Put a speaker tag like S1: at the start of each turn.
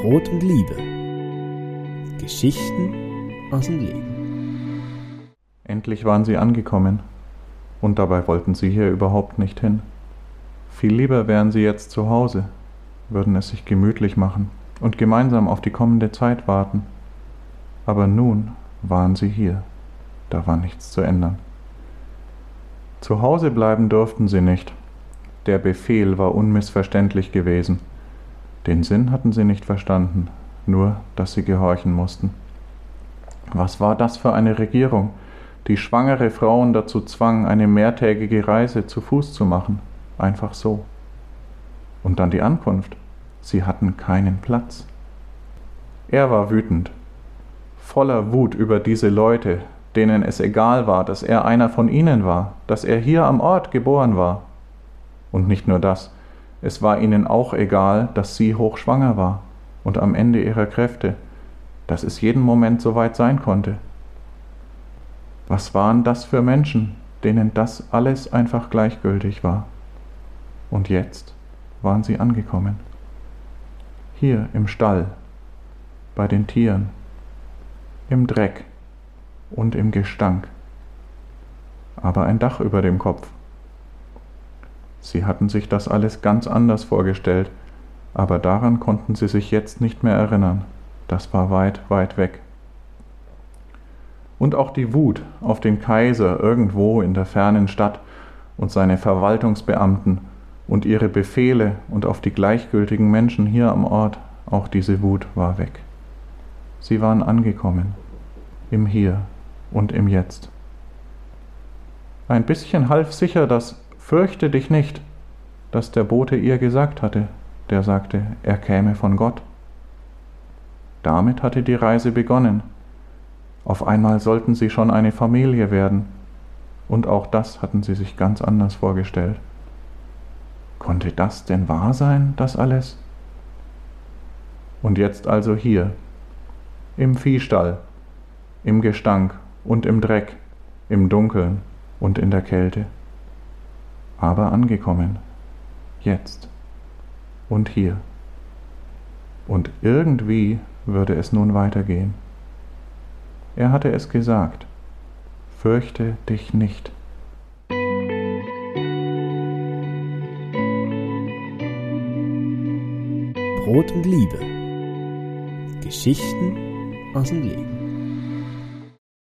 S1: Brot und Liebe. Geschichten aus dem Leben.
S2: Endlich waren sie angekommen. Und dabei wollten sie hier überhaupt nicht hin. Viel lieber wären sie jetzt zu Hause, würden es sich gemütlich machen und gemeinsam auf die kommende Zeit warten. Aber nun waren sie hier. Da war nichts zu ändern. Zu Hause bleiben durften sie nicht. Der Befehl war unmissverständlich gewesen. Den Sinn hatten sie nicht verstanden, nur dass sie gehorchen mussten. Was war das für eine Regierung, die schwangere Frauen dazu zwang, eine mehrtägige Reise zu Fuß zu machen, einfach so. Und dann die Ankunft. Sie hatten keinen Platz. Er war wütend, voller Wut über diese Leute, denen es egal war, dass er einer von ihnen war, dass er hier am Ort geboren war. Und nicht nur das, es war ihnen auch egal, dass sie hochschwanger war und am Ende ihrer Kräfte, dass es jeden Moment so weit sein konnte. Was waren das für Menschen, denen das alles einfach gleichgültig war? Und jetzt waren sie angekommen. Hier im Stall, bei den Tieren, im Dreck und im Gestank, aber ein Dach über dem Kopf. Sie hatten sich das alles ganz anders vorgestellt, aber daran konnten sie sich jetzt nicht mehr erinnern. Das war weit, weit weg und auch die Wut auf den Kaiser irgendwo in der fernen Stadt und seine Verwaltungsbeamten und ihre Befehle und auf die gleichgültigen Menschen hier am Ort, auch diese Wut war weg. Sie waren angekommen, im Hier und im Jetzt. Ein bisschen half sicher das Fürchte dich nicht, das der Bote ihr gesagt hatte, der sagte, er käme von Gott. Damit hatte die Reise begonnen, auf einmal sollten sie schon eine Familie werden, und auch das hatten sie sich ganz anders vorgestellt. Konnte das denn wahr sein, das alles? Und jetzt also hier, im Viehstall, im Gestank und im Dreck, im Dunkeln und in der Kälte. Aber angekommen, jetzt und hier. Und irgendwie würde es nun weitergehen. Er hatte es gesagt. Fürchte dich nicht.
S1: Brot und Liebe. Geschichten aus dem Leben.